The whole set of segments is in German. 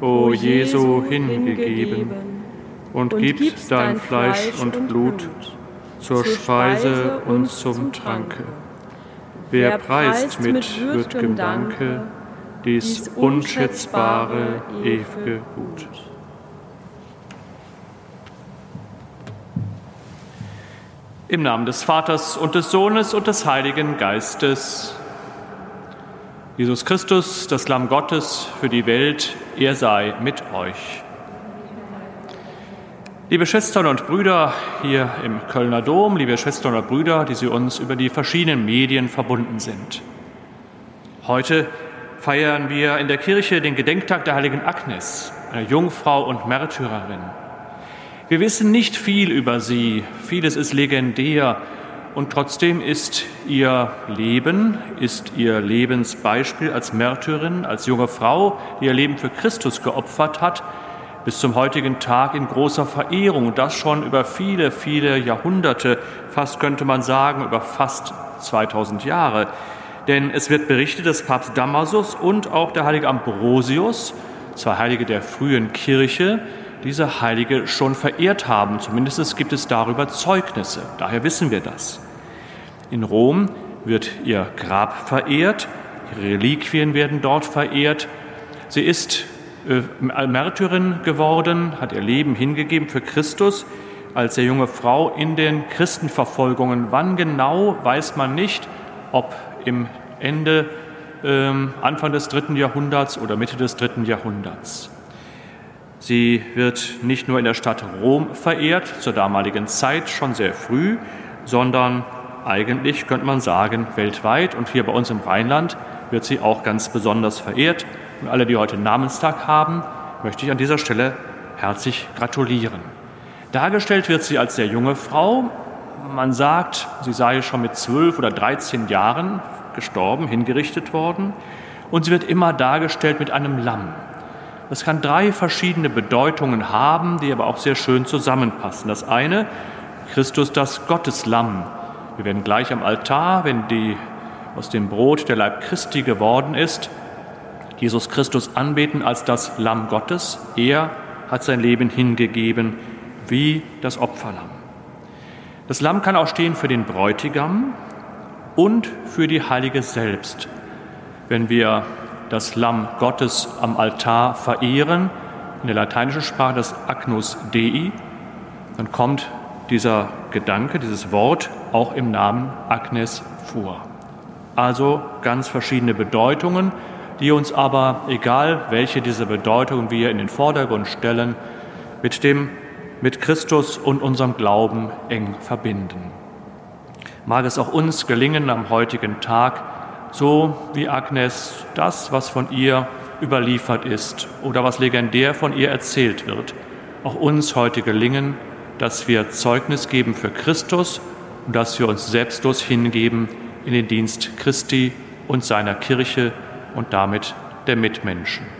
o Jesu, hingegeben und gibst dein Fleisch und Blut zur Speise und zum Tranke. Wer preist mit würdigem Danke dies unschätzbare, ewige Gut. Im Namen des Vaters und des Sohnes und des Heiligen Geistes. Jesus Christus, das Lamm Gottes für die Welt, er sei mit euch. Liebe Schwestern und Brüder hier im Kölner Dom, liebe Schwestern und Brüder, die Sie uns über die verschiedenen Medien verbunden sind. Heute feiern wir in der Kirche den Gedenktag der heiligen Agnes, einer Jungfrau und Märtyrerin. Wir wissen nicht viel über sie, vieles ist legendär und trotzdem ist ihr Leben, ist ihr Lebensbeispiel als Märtyrin, als junge Frau, die ihr Leben für Christus geopfert hat, bis zum heutigen Tag in großer Verehrung und das schon über viele, viele Jahrhunderte, fast könnte man sagen, über fast 2000 Jahre. Denn es wird berichtet, dass Papst Damasus und auch der heilige Ambrosius, zwei Heilige der frühen Kirche, diese Heilige schon verehrt haben. Zumindest gibt es darüber Zeugnisse. Daher wissen wir das. In Rom wird ihr Grab verehrt, ihre Reliquien werden dort verehrt. Sie ist äh, Märtyrin geworden, hat ihr Leben hingegeben für Christus als sehr junge Frau in den Christenverfolgungen. Wann genau, weiß man nicht, ob im Ende, äh, Anfang des dritten Jahrhunderts oder Mitte des dritten Jahrhunderts. Sie wird nicht nur in der Stadt Rom verehrt, zur damaligen Zeit schon sehr früh, sondern eigentlich könnte man sagen weltweit und hier bei uns im Rheinland wird sie auch ganz besonders verehrt. Und alle, die heute Namenstag haben, möchte ich an dieser Stelle herzlich gratulieren. Dargestellt wird sie als sehr junge Frau. Man sagt, sie sei schon mit zwölf oder dreizehn Jahren gestorben, hingerichtet worden. Und sie wird immer dargestellt mit einem Lamm. Das kann drei verschiedene Bedeutungen haben, die aber auch sehr schön zusammenpassen. Das eine, Christus das Gotteslamm. Wir werden gleich am Altar, wenn die aus dem Brot der Leib Christi geworden ist, Jesus Christus anbeten als das Lamm Gottes. Er hat sein Leben hingegeben wie das Opferlamm. Das Lamm kann auch stehen für den Bräutigam und für die Heilige selbst. Wenn wir das Lamm Gottes am Altar verehren, in der lateinischen Sprache das Agnus Dei, dann kommt dieser Gedanke, dieses Wort auch im Namen Agnes vor. Also ganz verschiedene Bedeutungen, die uns aber, egal welche dieser Bedeutungen wir in den Vordergrund stellen, mit dem mit Christus und unserem Glauben eng verbinden. Mag es auch uns gelingen am heutigen Tag, so wie Agnes das, was von ihr überliefert ist oder was legendär von ihr erzählt wird, auch uns heute gelingen, dass wir Zeugnis geben für Christus und dass wir uns selbstlos hingeben in den Dienst Christi und seiner Kirche und damit der Mitmenschen.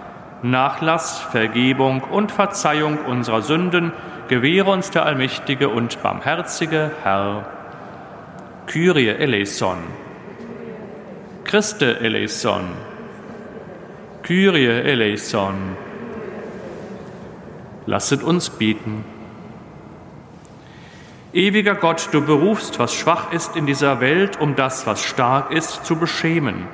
Nachlass, Vergebung und Verzeihung unserer Sünden gewähre uns der allmächtige und barmherzige Herr. Kyrie eleison. Christe eleison. Kyrie eleison. Lasset uns beten. Ewiger Gott, du berufst, was schwach ist in dieser Welt, um das, was stark ist, zu beschämen.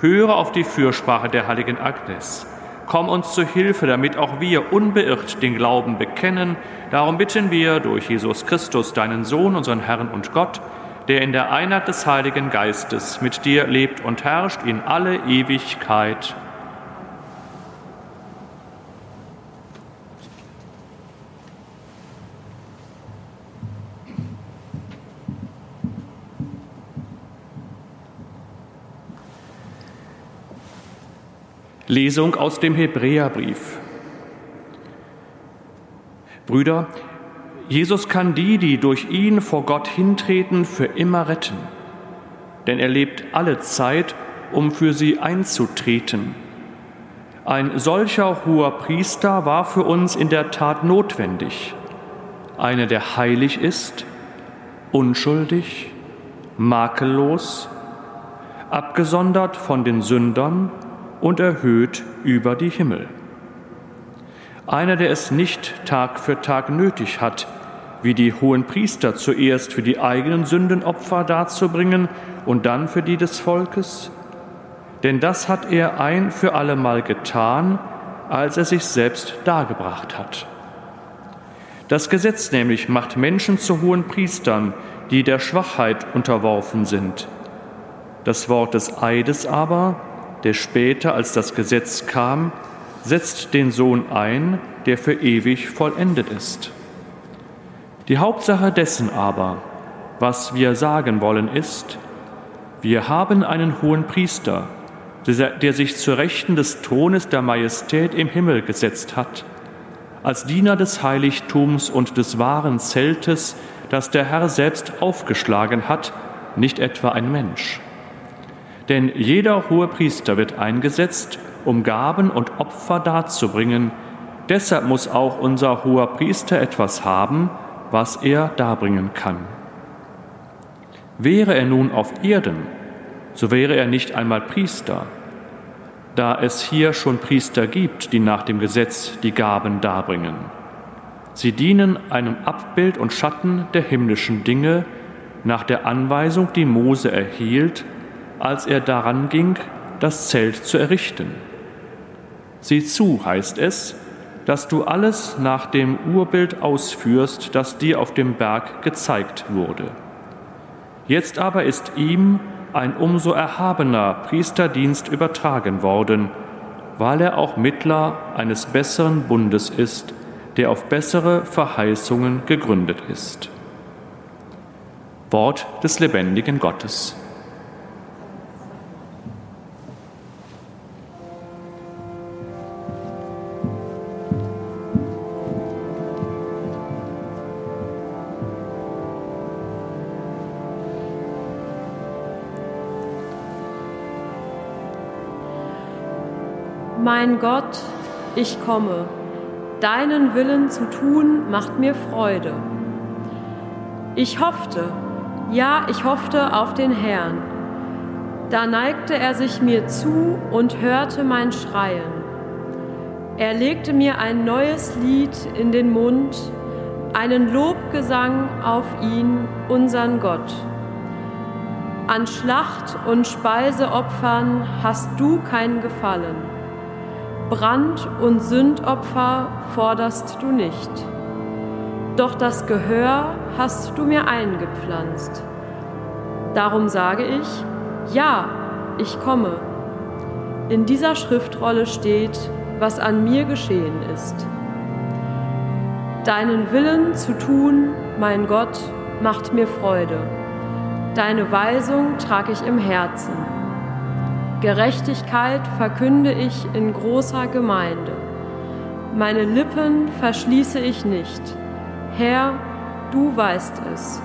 Höre auf die Fürsprache der heiligen Agnes Komm uns zu Hilfe, damit auch wir unbeirrt den Glauben bekennen. Darum bitten wir durch Jesus Christus, deinen Sohn, unseren Herrn und Gott, der in der Einheit des Heiligen Geistes mit dir lebt und herrscht in alle Ewigkeit. Lesung aus dem Hebräerbrief. Brüder, Jesus kann die, die durch ihn vor Gott hintreten, für immer retten. Denn er lebt alle Zeit, um für sie einzutreten. Ein solcher hoher Priester war für uns in der Tat notwendig. Einer, der heilig ist, unschuldig, makellos, abgesondert von den Sündern und erhöht über die Himmel. Einer, der es nicht Tag für Tag nötig hat, wie die hohen Priester zuerst für die eigenen Sünden Opfer darzubringen und dann für die des Volkes? Denn das hat er ein für allemal getan, als er sich selbst dargebracht hat. Das Gesetz nämlich macht Menschen zu hohen Priestern, die der Schwachheit unterworfen sind. Das Wort des Eides aber der später als das Gesetz kam, setzt den Sohn ein, der für ewig vollendet ist. Die Hauptsache dessen aber, was wir sagen wollen, ist, wir haben einen hohen Priester, der sich zur Rechten des Thrones der Majestät im Himmel gesetzt hat, als Diener des Heiligtums und des wahren Zeltes, das der Herr selbst aufgeschlagen hat, nicht etwa ein Mensch. Denn jeder hohe Priester wird eingesetzt, um Gaben und Opfer darzubringen. Deshalb muss auch unser hoher Priester etwas haben, was er darbringen kann. Wäre er nun auf Erden, so wäre er nicht einmal Priester, da es hier schon Priester gibt, die nach dem Gesetz die Gaben darbringen. Sie dienen einem Abbild und Schatten der himmlischen Dinge nach der Anweisung, die Mose erhielt, als er daran ging, das Zelt zu errichten. Sieh zu, heißt es, dass du alles nach dem Urbild ausführst, das dir auf dem Berg gezeigt wurde. Jetzt aber ist ihm ein umso erhabener Priesterdienst übertragen worden, weil er auch Mittler eines besseren Bundes ist, der auf bessere Verheißungen gegründet ist. Wort des lebendigen Gottes. Gott, ich komme. Deinen Willen zu tun macht mir Freude. Ich hoffte, ja, ich hoffte auf den Herrn. Da neigte er sich mir zu und hörte mein Schreien. Er legte mir ein neues Lied in den Mund, einen Lobgesang auf ihn, unseren Gott. An Schlacht und Speiseopfern hast du kein Gefallen. Brand- und Sündopfer forderst du nicht. Doch das Gehör hast du mir eingepflanzt. Darum sage ich, ja, ich komme. In dieser Schriftrolle steht, was an mir geschehen ist. Deinen Willen zu tun, mein Gott, macht mir Freude. Deine Weisung trage ich im Herzen. Gerechtigkeit verkünde ich in großer Gemeinde. Meine Lippen verschließe ich nicht. Herr, du weißt es.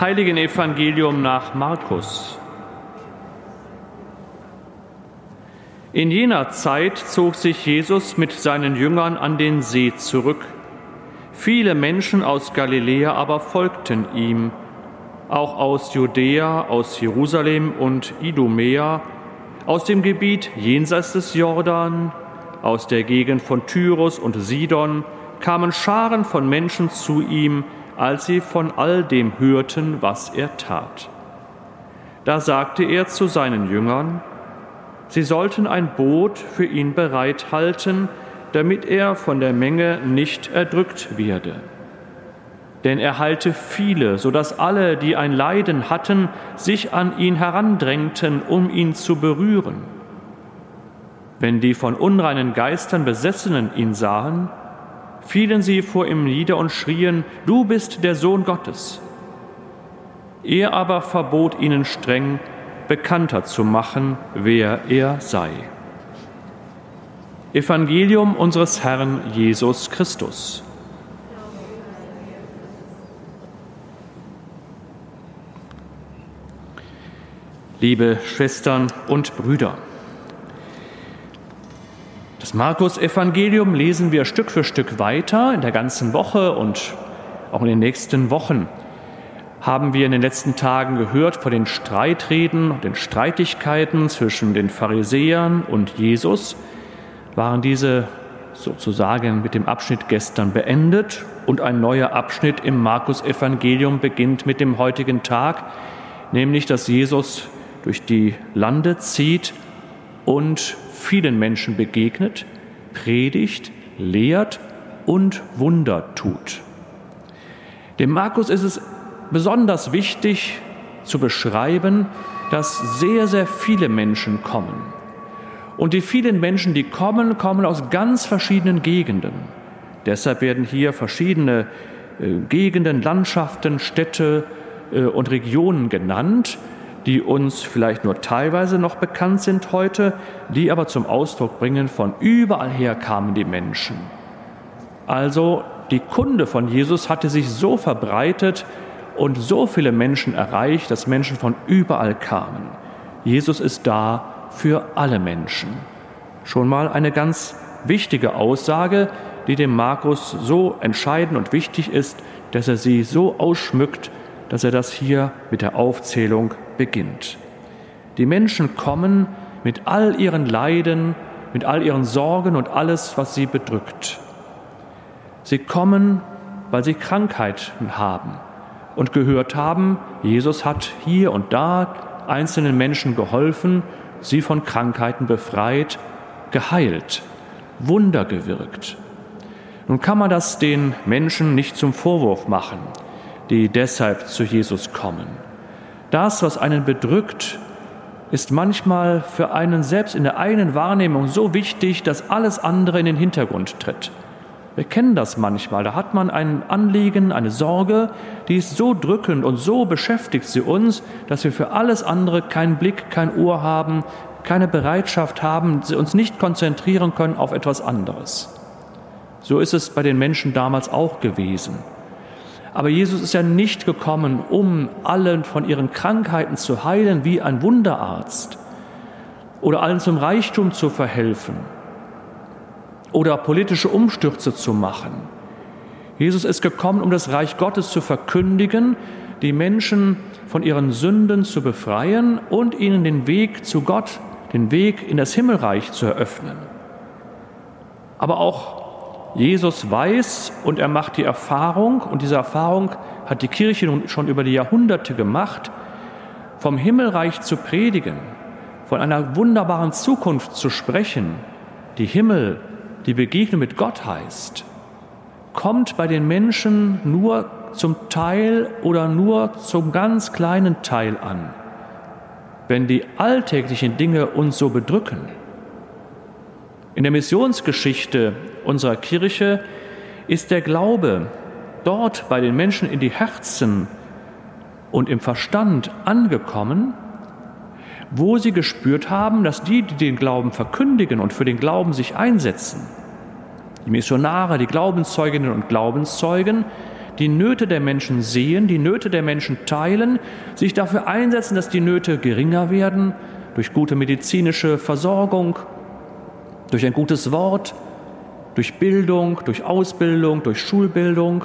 Heiligen Evangelium nach Markus. In jener Zeit zog sich Jesus mit seinen Jüngern an den See zurück. Viele Menschen aus Galiläa aber folgten ihm, auch aus Judäa, aus Jerusalem und Idumea, aus dem Gebiet jenseits des Jordan, aus der Gegend von Tyrus und Sidon, kamen Scharen von Menschen zu ihm, als sie von all dem hörten, was er tat. Da sagte er zu seinen Jüngern, sie sollten ein Boot für ihn bereithalten, damit er von der Menge nicht erdrückt werde. Denn er heilte viele, so dass alle, die ein Leiden hatten, sich an ihn herandrängten, um ihn zu berühren. Wenn die von unreinen Geistern Besessenen ihn sahen, fielen sie vor ihm nieder und schrien, Du bist der Sohn Gottes. Er aber verbot ihnen streng, bekannter zu machen, wer er sei. Evangelium unseres Herrn Jesus Christus. Liebe Schwestern und Brüder, das Markus-Evangelium lesen wir Stück für Stück weiter in der ganzen Woche und auch in den nächsten Wochen. Haben wir in den letzten Tagen gehört von den Streitreden und den Streitigkeiten zwischen den Pharisäern und Jesus, waren diese sozusagen mit dem Abschnitt gestern beendet und ein neuer Abschnitt im Markus-Evangelium beginnt mit dem heutigen Tag, nämlich dass Jesus durch die Lande zieht und vielen Menschen begegnet, predigt, lehrt und Wunder tut. Dem Markus ist es besonders wichtig zu beschreiben, dass sehr, sehr viele Menschen kommen. Und die vielen Menschen, die kommen, kommen aus ganz verschiedenen Gegenden. Deshalb werden hier verschiedene äh, Gegenden, Landschaften, Städte äh, und Regionen genannt, die uns vielleicht nur teilweise noch bekannt sind heute, die aber zum Ausdruck bringen, von überall her kamen die Menschen. Also die Kunde von Jesus hatte sich so verbreitet und so viele Menschen erreicht, dass Menschen von überall kamen. Jesus ist da für alle Menschen. Schon mal eine ganz wichtige Aussage, die dem Markus so entscheidend und wichtig ist, dass er sie so ausschmückt, dass er das hier mit der Aufzählung beginnt. Die Menschen kommen mit all ihren Leiden, mit all ihren Sorgen und alles, was sie bedrückt. Sie kommen, weil sie Krankheiten haben und gehört haben, Jesus hat hier und da einzelnen Menschen geholfen, sie von Krankheiten befreit, geheilt, Wunder gewirkt. Nun kann man das den Menschen nicht zum Vorwurf machen, die deshalb zu Jesus kommen. Das, was einen bedrückt, ist manchmal für einen selbst in der eigenen Wahrnehmung so wichtig, dass alles andere in den Hintergrund tritt. Wir kennen das manchmal. Da hat man ein Anliegen, eine Sorge, die ist so drückend und so beschäftigt sie uns, dass wir für alles andere keinen Blick, kein Ohr haben, keine Bereitschaft haben, uns nicht konzentrieren können auf etwas anderes. So ist es bei den Menschen damals auch gewesen. Aber Jesus ist ja nicht gekommen, um allen von ihren Krankheiten zu heilen wie ein Wunderarzt oder allen zum Reichtum zu verhelfen oder politische Umstürze zu machen. Jesus ist gekommen, um das Reich Gottes zu verkündigen, die Menschen von ihren Sünden zu befreien und ihnen den Weg zu Gott, den Weg in das Himmelreich zu eröffnen. Aber auch Jesus weiß und er macht die Erfahrung, und diese Erfahrung hat die Kirche nun schon über die Jahrhunderte gemacht, vom Himmelreich zu predigen, von einer wunderbaren Zukunft zu sprechen, die Himmel, die Begegnung mit Gott heißt, kommt bei den Menschen nur zum Teil oder nur zum ganz kleinen Teil an. Wenn die alltäglichen Dinge uns so bedrücken, in der Missionsgeschichte unserer Kirche ist der Glaube dort bei den Menschen in die Herzen und im Verstand angekommen, wo sie gespürt haben, dass die, die den Glauben verkündigen und für den Glauben sich einsetzen, die Missionare, die Glaubenzeuginnen und Glaubenszeugen, die Nöte der Menschen sehen, die Nöte der Menschen teilen, sich dafür einsetzen, dass die Nöte geringer werden, durch gute medizinische Versorgung, durch ein gutes Wort, durch Bildung, durch Ausbildung, durch Schulbildung.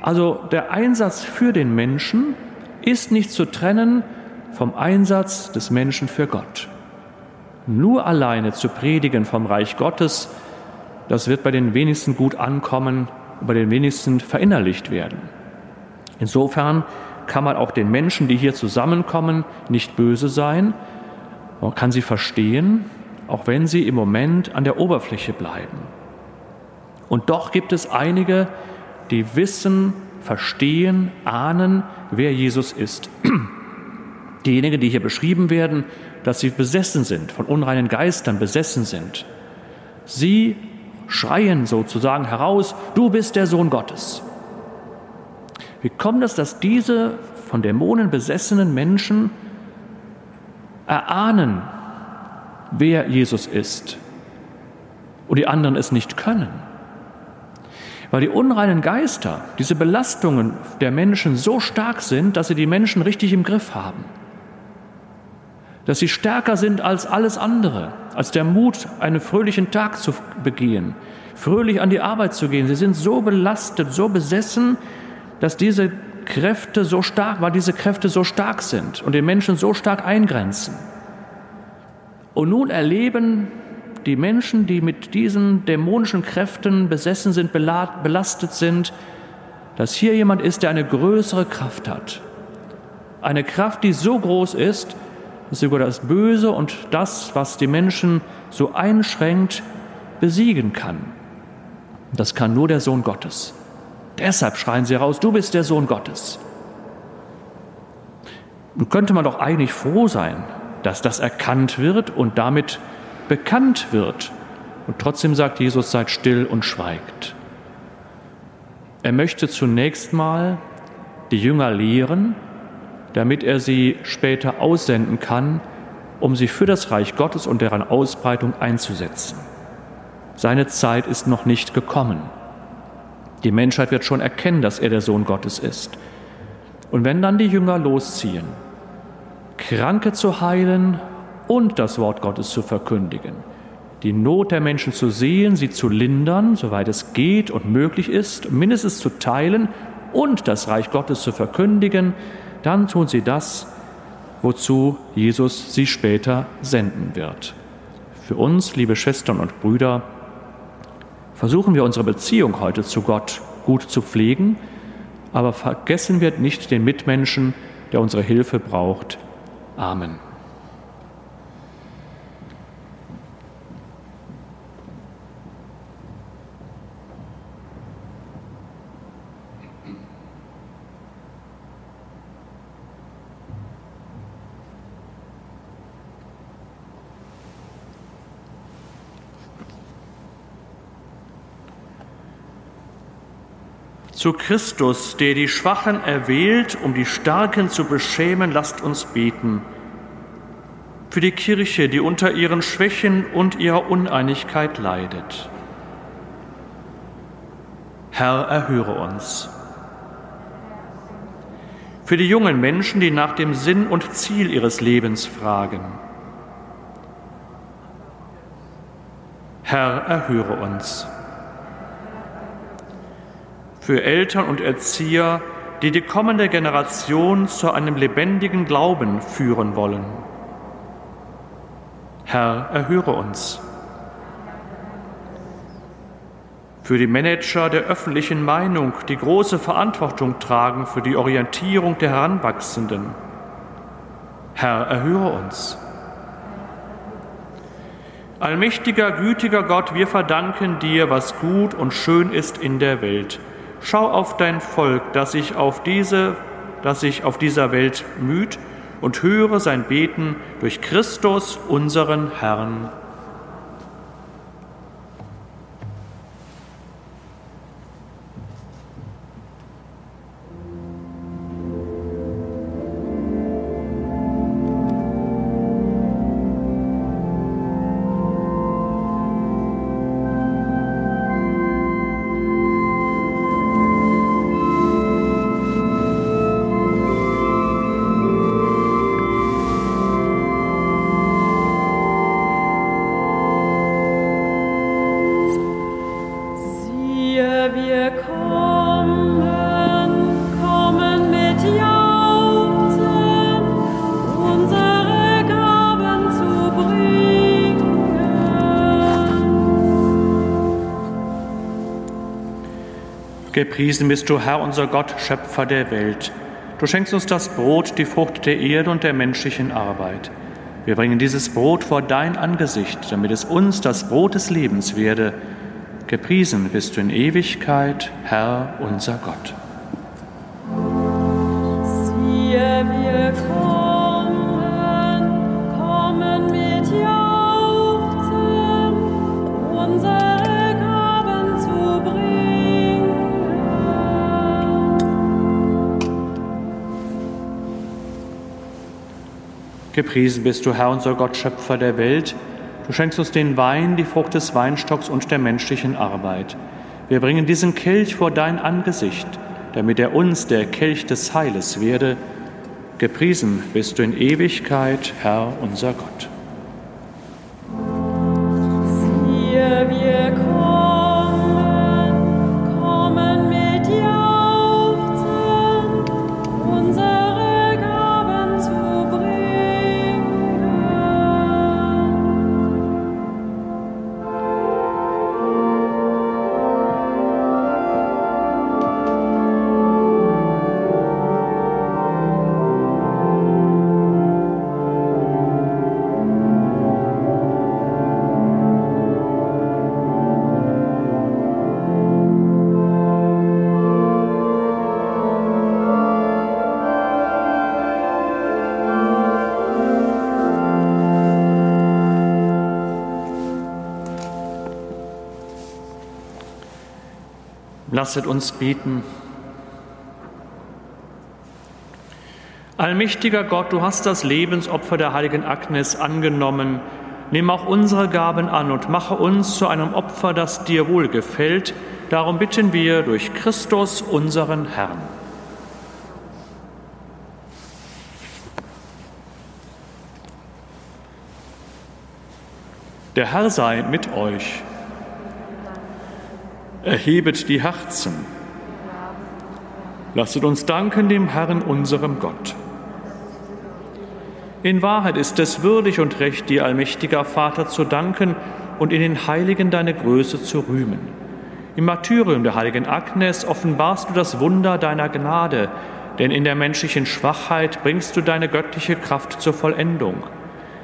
Also der Einsatz für den Menschen ist nicht zu trennen vom Einsatz des Menschen für Gott. Nur alleine zu predigen vom Reich Gottes, das wird bei den wenigsten gut ankommen, bei den wenigsten verinnerlicht werden. Insofern kann man auch den Menschen, die hier zusammenkommen, nicht böse sein. Man kann sie verstehen, auch wenn sie im Moment an der Oberfläche bleiben. Und doch gibt es einige, die wissen, verstehen, ahnen, wer Jesus ist. Diejenigen, die hier beschrieben werden, dass sie besessen sind, von unreinen Geistern besessen sind. Sie schreien sozusagen heraus, du bist der Sohn Gottes. Wie kommt es, dass diese von Dämonen besessenen Menschen erahnen, wer Jesus ist und die anderen es nicht können? Weil die unreinen Geister, diese Belastungen der Menschen so stark sind, dass sie die Menschen richtig im Griff haben dass sie stärker sind als alles andere, als der Mut, einen fröhlichen Tag zu begehen, fröhlich an die Arbeit zu gehen. Sie sind so belastet, so besessen, dass diese Kräfte so stark, weil diese Kräfte so stark sind und den Menschen so stark eingrenzen. Und nun erleben die Menschen, die mit diesen dämonischen Kräften besessen sind, belastet sind, dass hier jemand ist, der eine größere Kraft hat. Eine Kraft, die so groß ist, dass sogar das Böse und das, was die Menschen so einschränkt, besiegen kann. Das kann nur der Sohn Gottes. Deshalb schreien sie heraus, du bist der Sohn Gottes. Nun könnte man doch eigentlich froh sein, dass das erkannt wird und damit bekannt wird. Und trotzdem sagt Jesus, seid still und schweigt. Er möchte zunächst mal die Jünger lehren, damit er sie später aussenden kann, um sie für das Reich Gottes und deren Ausbreitung einzusetzen. Seine Zeit ist noch nicht gekommen. Die Menschheit wird schon erkennen, dass er der Sohn Gottes ist. Und wenn dann die Jünger losziehen, Kranke zu heilen und das Wort Gottes zu verkündigen, die Not der Menschen zu sehen, sie zu lindern, soweit es geht und möglich ist, mindestens zu teilen und das Reich Gottes zu verkündigen, dann tun sie das, wozu Jesus sie später senden wird. Für uns, liebe Schwestern und Brüder, versuchen wir unsere Beziehung heute zu Gott gut zu pflegen, aber vergessen wir nicht den Mitmenschen, der unsere Hilfe braucht. Amen. Zu Christus, der die Schwachen erwählt, um die Starken zu beschämen, lasst uns beten. Für die Kirche, die unter ihren Schwächen und ihrer Uneinigkeit leidet. Herr, erhöre uns. Für die jungen Menschen, die nach dem Sinn und Ziel ihres Lebens fragen. Herr, erhöre uns für Eltern und Erzieher, die die kommende Generation zu einem lebendigen Glauben führen wollen. Herr, erhöre uns. Für die Manager der öffentlichen Meinung, die große Verantwortung tragen für die Orientierung der Heranwachsenden. Herr, erhöre uns. Allmächtiger, gütiger Gott, wir verdanken dir, was gut und schön ist in der Welt Schau auf dein Volk, das sich auf, diese, das sich auf dieser Welt müht, und höre sein Beten durch Christus, unseren Herrn. Gepriesen bist du, Herr, unser Gott, Schöpfer der Welt. Du schenkst uns das Brot, die Frucht der Erde und der menschlichen Arbeit. Wir bringen dieses Brot vor dein Angesicht, damit es uns das Brot des Lebens werde. Gepriesen bist du in Ewigkeit, Herr, unser Gott. Siehe, wir Gepriesen bist du, Herr, unser Gott, Schöpfer der Welt. Du schenkst uns den Wein, die Frucht des Weinstocks und der menschlichen Arbeit. Wir bringen diesen Kelch vor dein Angesicht, damit er uns der Kelch des Heiles werde. Gepriesen bist du in Ewigkeit, Herr, unser Gott. Lasset uns beten. Allmächtiger Gott, du hast das Lebensopfer der heiligen Agnes angenommen. Nimm auch unsere Gaben an und mache uns zu einem Opfer, das dir wohlgefällt. Darum bitten wir durch Christus, unseren Herrn. Der Herr sei mit euch. Erhebet die Herzen. Lasset uns danken dem Herrn, unserem Gott. In Wahrheit ist es würdig und recht, dir, allmächtiger Vater, zu danken und in den Heiligen deine Größe zu rühmen. Im Martyrium der heiligen Agnes offenbarst du das Wunder deiner Gnade, denn in der menschlichen Schwachheit bringst du deine göttliche Kraft zur Vollendung.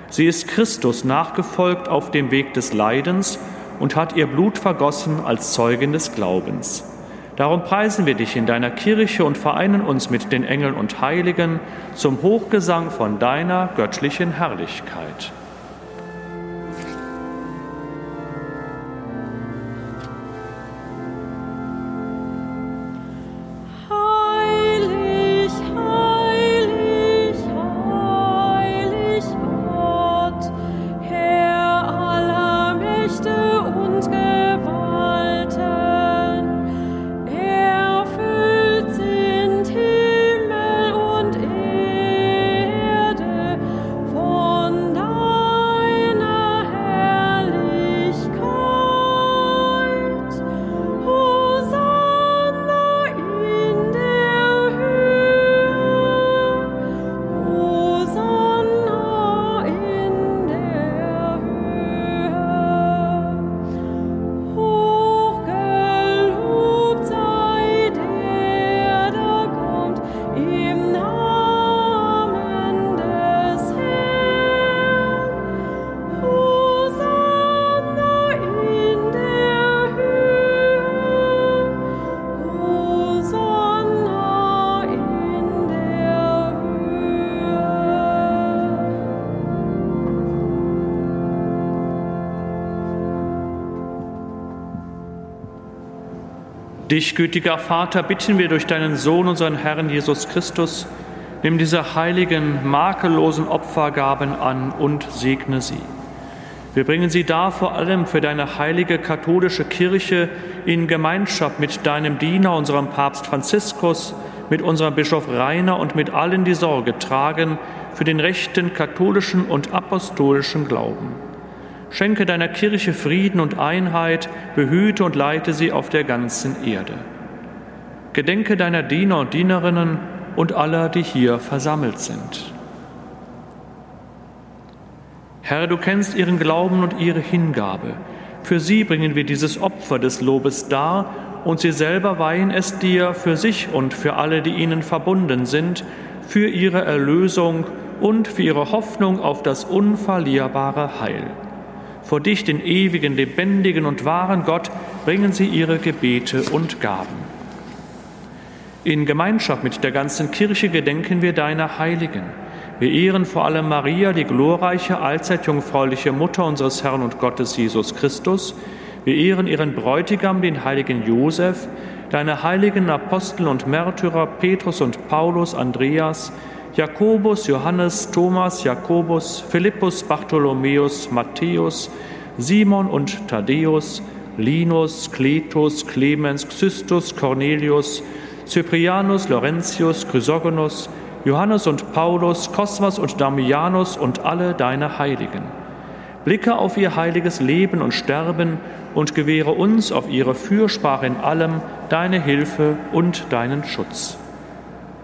Sie ist Christus nachgefolgt auf dem Weg des Leidens und hat ihr Blut vergossen als Zeugin des Glaubens. Darum preisen wir dich in deiner Kirche und vereinen uns mit den Engeln und Heiligen zum Hochgesang von deiner göttlichen Herrlichkeit. Dich, gütiger Vater, bitten wir durch deinen Sohn, unseren Herrn Jesus Christus, nimm diese heiligen, makellosen Opfergaben an und segne sie. Wir bringen sie dar vor allem für deine heilige katholische Kirche in Gemeinschaft mit deinem Diener, unserem Papst Franziskus, mit unserem Bischof Rainer und mit allen, die Sorge tragen für den rechten katholischen und apostolischen Glauben. Schenke deiner Kirche Frieden und Einheit, behüte und leite sie auf der ganzen Erde. Gedenke deiner Diener und Dienerinnen und aller, die hier versammelt sind. Herr, du kennst ihren Glauben und ihre Hingabe. Für sie bringen wir dieses Opfer des Lobes dar und sie selber weihen es dir für sich und für alle, die ihnen verbunden sind, für ihre Erlösung und für ihre Hoffnung auf das unverlierbare Heil. Vor dich, den ewigen, lebendigen und wahren Gott, bringen sie ihre Gebete und Gaben. In Gemeinschaft mit der ganzen Kirche gedenken wir deiner Heiligen. Wir ehren vor allem Maria, die glorreiche, allzeit jungfräuliche Mutter unseres Herrn und Gottes Jesus Christus. Wir ehren ihren Bräutigam, den heiligen Josef, deine heiligen Apostel und Märtyrer Petrus und Paulus, Andreas, Jakobus, Johannes, Thomas, Jakobus, Philippus, Bartholomäus, Matthäus, Simon und Thaddäus, Linus, Cletus, Clemens, Xystus, Cornelius, Cyprianus, Laurentius, Chrysogonus, Johannes und Paulus, Kosmas und Damianus und alle deine Heiligen. Blicke auf ihr heiliges Leben und Sterben und gewähre uns auf ihre Fürsprache in allem deine Hilfe und deinen Schutz.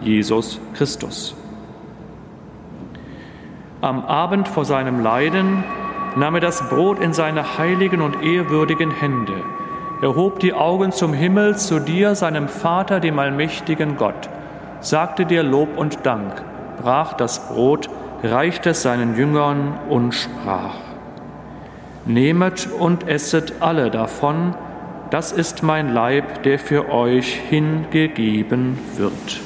Jesus Christus. Am Abend vor seinem Leiden nahm er das Brot in seine heiligen und ehrwürdigen Hände. Er hob die Augen zum Himmel zu dir, seinem Vater, dem allmächtigen Gott, sagte dir Lob und Dank, brach das Brot, reichte es seinen Jüngern und sprach, Nehmet und esset alle davon, das ist mein Leib, der für euch hingegeben wird.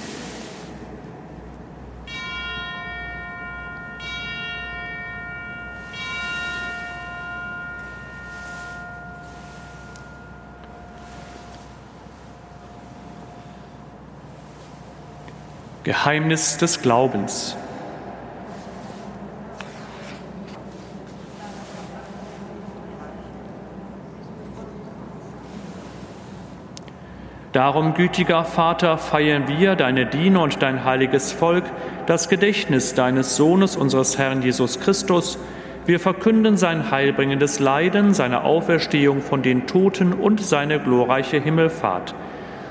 Geheimnis des Glaubens. Darum, gütiger Vater, feiern wir, deine Diener und dein heiliges Volk, das Gedächtnis deines Sohnes, unseres Herrn Jesus Christus. Wir verkünden sein heilbringendes Leiden, seine Auferstehung von den Toten und seine glorreiche Himmelfahrt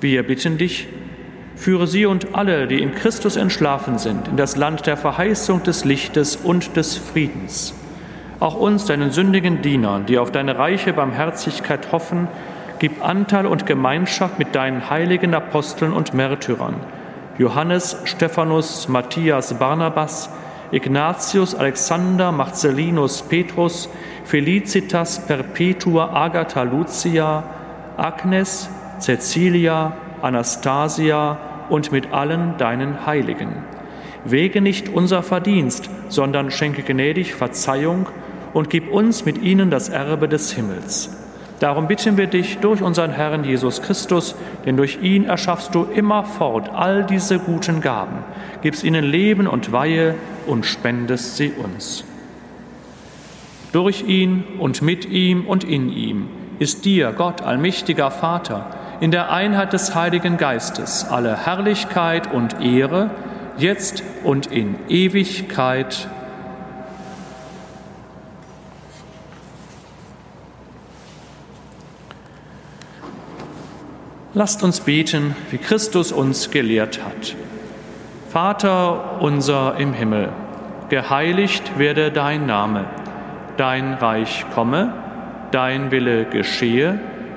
Wir bitten dich, führe sie und alle, die in Christus entschlafen sind, in das Land der Verheißung des Lichtes und des Friedens. Auch uns, deinen sündigen Dienern, die auf deine reiche Barmherzigkeit hoffen, gib Anteil und Gemeinschaft mit deinen heiligen Aposteln und Märtyrern, Johannes, Stephanus, Matthias, Barnabas, Ignatius, Alexander, Marcellinus, Petrus, Felicitas, Perpetua, Agatha, Lucia, Agnes, Cecilia, Anastasia und mit allen deinen Heiligen. wege nicht unser Verdienst, sondern schenke gnädig Verzeihung und gib uns mit ihnen das Erbe des Himmels. Darum bitten wir dich durch unseren Herrn Jesus Christus, denn durch ihn erschaffst du immerfort all diese guten Gaben, gibst ihnen Leben und Weihe und spendest sie uns. Durch ihn und mit ihm und in ihm ist dir, Gott, allmächtiger Vater, in der Einheit des Heiligen Geistes alle Herrlichkeit und Ehre, jetzt und in Ewigkeit. Lasst uns beten, wie Christus uns gelehrt hat. Vater unser im Himmel, geheiligt werde dein Name, dein Reich komme, dein Wille geschehe,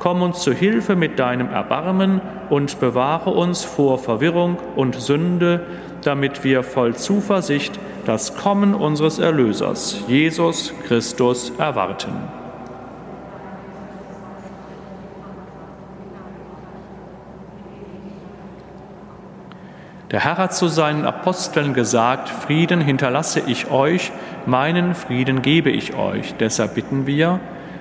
Komm uns zu Hilfe mit deinem Erbarmen und bewahre uns vor Verwirrung und Sünde, damit wir voll Zuversicht das Kommen unseres Erlösers, Jesus Christus, erwarten. Der Herr hat zu seinen Aposteln gesagt, Frieden hinterlasse ich euch, meinen Frieden gebe ich euch. Deshalb bitten wir,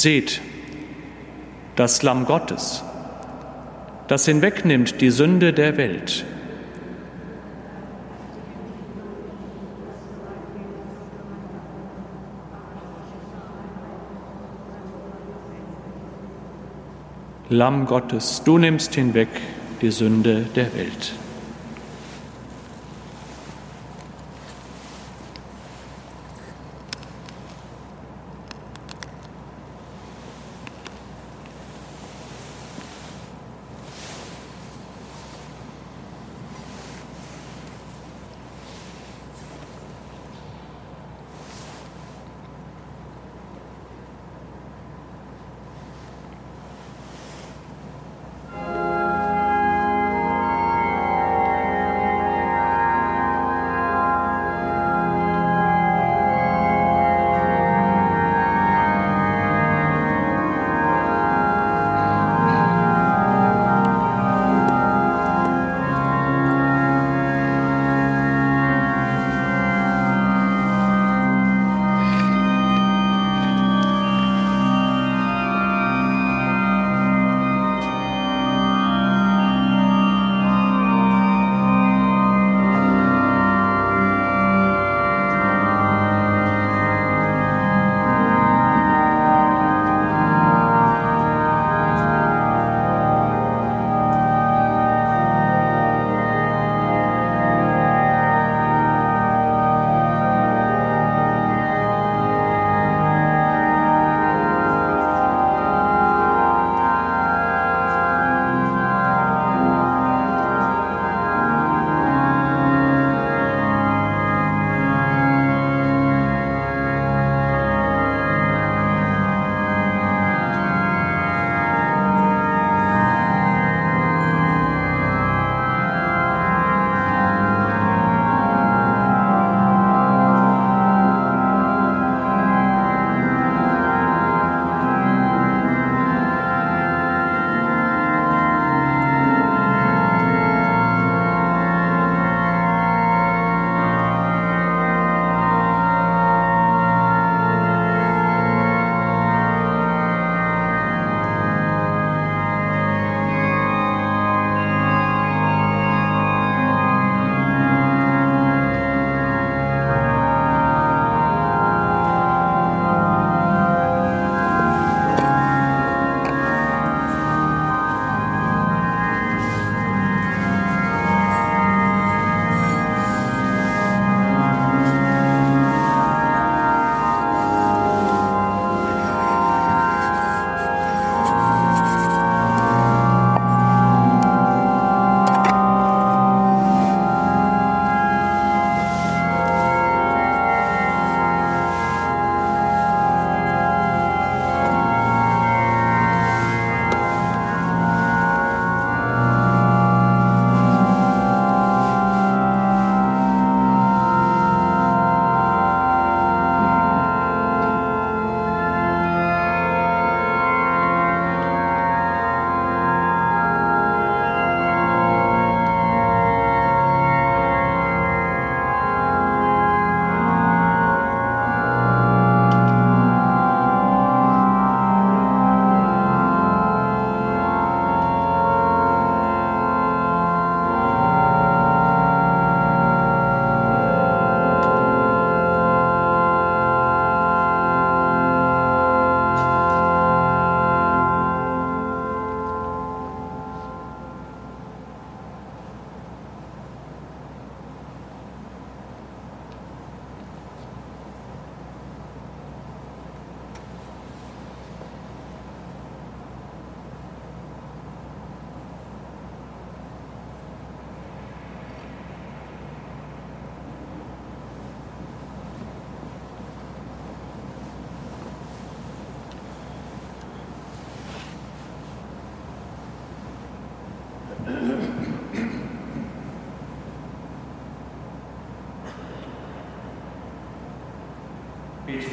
Seht, das Lamm Gottes, das hinwegnimmt die Sünde der Welt. Lamm Gottes, du nimmst hinweg die Sünde der Welt.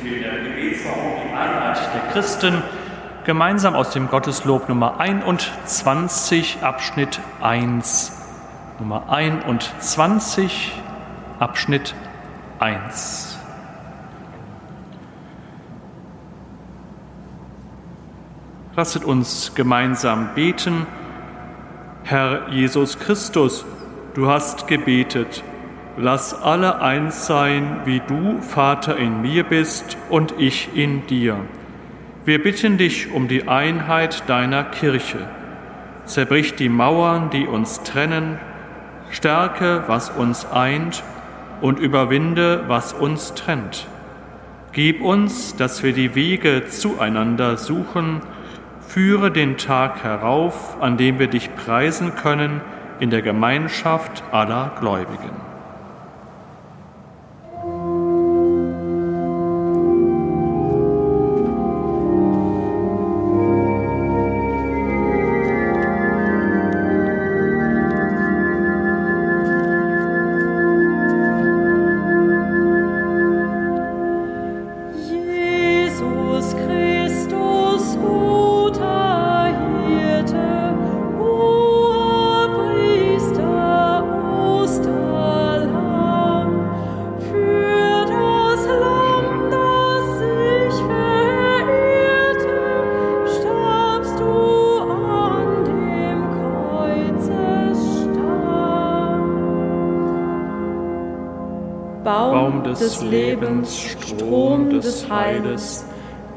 Wir in der Gebetsform die Einheit der Christen gemeinsam aus dem Gotteslob Nummer 21, Abschnitt 1. Nummer 21, Abschnitt 1. Lasset uns gemeinsam beten. Herr Jesus Christus, du hast gebetet, lass alle eins sein, wie du, Vater, in mir bist und ich in dir. Wir bitten dich um die Einheit deiner Kirche. Zerbrich die Mauern, die uns trennen, stärke, was uns eint und überwinde, was uns trennt. Gib uns, dass wir die Wege zueinander suchen, Führe den Tag herauf, an dem wir dich preisen können in der Gemeinschaft aller Gläubigen. Des Lebens, Strom des Heiles,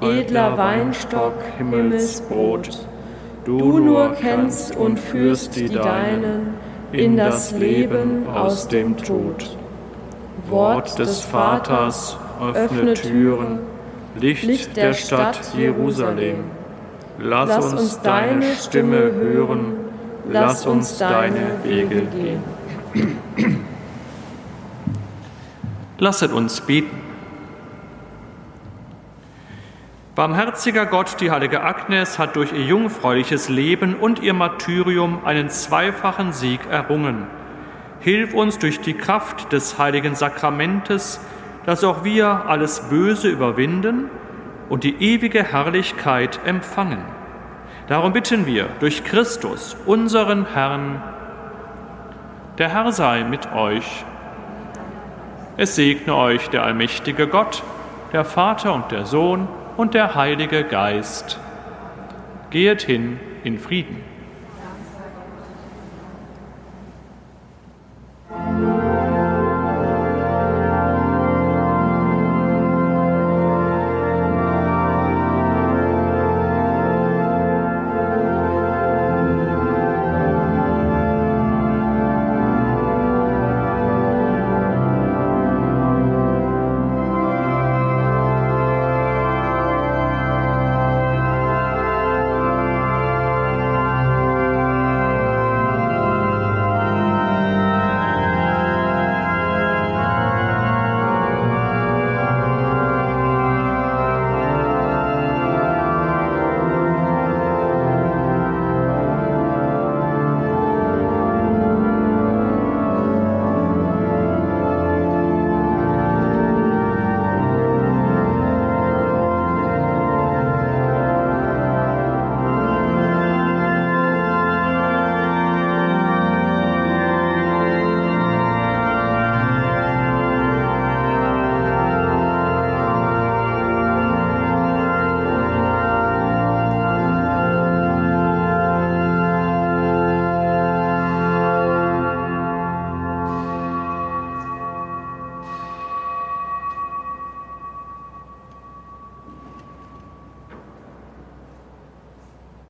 edler Weinstock, Himmelsbrot. Du nur kennst und führst die Deinen in das Leben aus dem Tod. Wort des Vaters, öffne Türen, Licht der Stadt Jerusalem. Lass uns deine Stimme hören, lass uns deine Wege gehen. Lasset uns beten. Barmherziger Gott, die heilige Agnes hat durch ihr jungfräuliches Leben und ihr Martyrium einen zweifachen Sieg errungen. Hilf uns durch die Kraft des heiligen Sakramentes, dass auch wir alles Böse überwinden und die ewige Herrlichkeit empfangen. Darum bitten wir durch Christus, unseren Herrn. Der Herr sei mit euch es segne euch der allmächtige Gott, der Vater und der Sohn und der Heilige Geist. Gehet hin in Frieden.